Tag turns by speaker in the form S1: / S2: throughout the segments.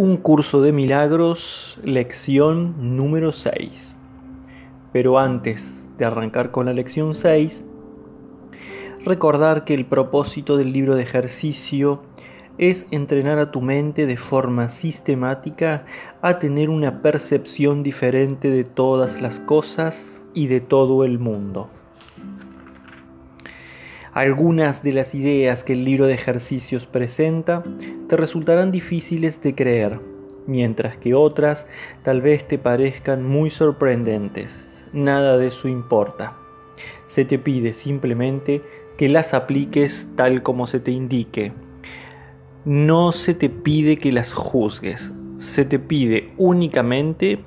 S1: Un curso de milagros, lección número 6. Pero antes de arrancar con la lección 6, recordar que el propósito del libro de ejercicio es entrenar a tu mente de forma sistemática a tener una percepción diferente de todas las cosas y de todo el mundo. Algunas de las ideas que el libro de ejercicios presenta te resultarán difíciles de creer, mientras que otras tal vez te parezcan muy sorprendentes. Nada de eso importa. Se te pide simplemente que las apliques tal como se te indique. No se te pide que las juzgues, se te pide únicamente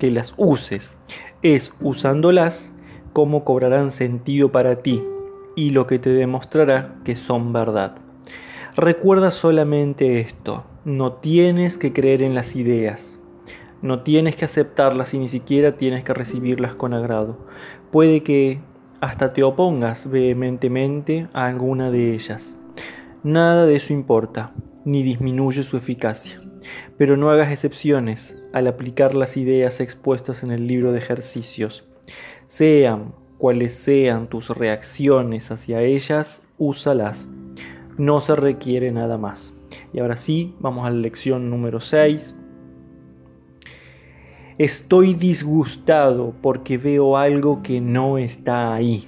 S1: que las uses. Es usándolas como cobrarán sentido para ti y lo que te demostrará que son verdad. Recuerda solamente esto, no tienes que creer en las ideas, no tienes que aceptarlas y ni siquiera tienes que recibirlas con agrado. Puede que hasta te opongas vehementemente a alguna de ellas. Nada de eso importa, ni disminuye su eficacia. Pero no hagas excepciones al aplicar las ideas expuestas en el libro de ejercicios. Sean cuales sean tus reacciones hacia ellas, úsalas. No se requiere nada más. Y ahora sí, vamos a la lección número 6. Estoy disgustado porque veo algo que no está ahí.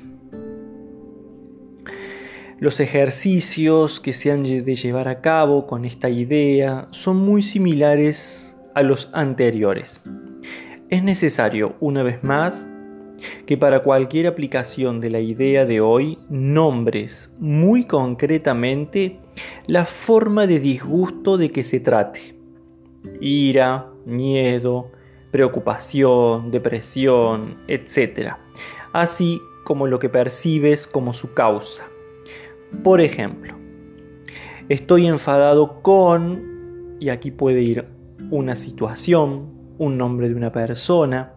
S1: Los ejercicios que se han de llevar a cabo con esta idea son muy similares a los anteriores. Es necesario, una vez más, que para cualquier aplicación de la idea de hoy nombres muy concretamente la forma de disgusto de que se trate. Ira, miedo, preocupación, depresión, etc. Así como lo que percibes como su causa. Por ejemplo, estoy enfadado con, y aquí puede ir una situación, un nombre de una persona,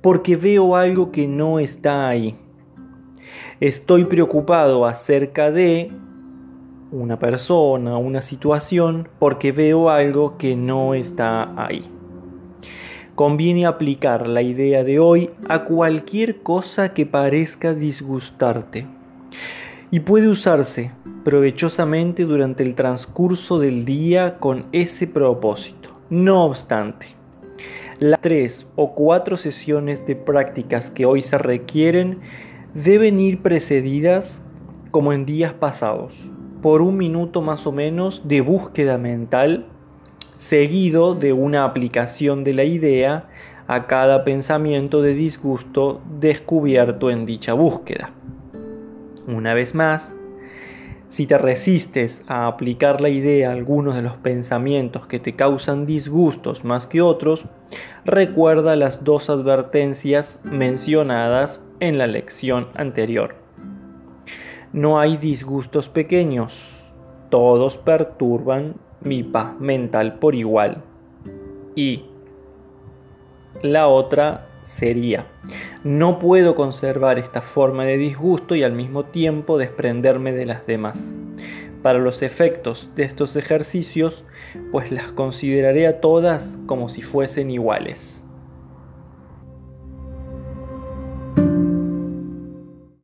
S1: porque veo algo que no está ahí. Estoy preocupado acerca de una persona, una situación, porque veo algo que no está ahí. Conviene aplicar la idea de hoy a cualquier cosa que parezca disgustarte y puede usarse provechosamente durante el transcurso del día con ese propósito. No obstante, las tres o cuatro sesiones de prácticas que hoy se requieren deben ir precedidas, como en días pasados, por un minuto más o menos de búsqueda mental, seguido de una aplicación de la idea a cada pensamiento de disgusto descubierto en dicha búsqueda. Una vez más, si te resistes a aplicar la idea a algunos de los pensamientos que te causan disgustos más que otros, recuerda las dos advertencias mencionadas en la lección anterior. No hay disgustos pequeños, todos perturban mi paz mental por igual. Y la otra sería, no puedo conservar esta forma de disgusto y al mismo tiempo desprenderme de las demás. Para los efectos de estos ejercicios, pues las consideraré a todas como si fuesen iguales.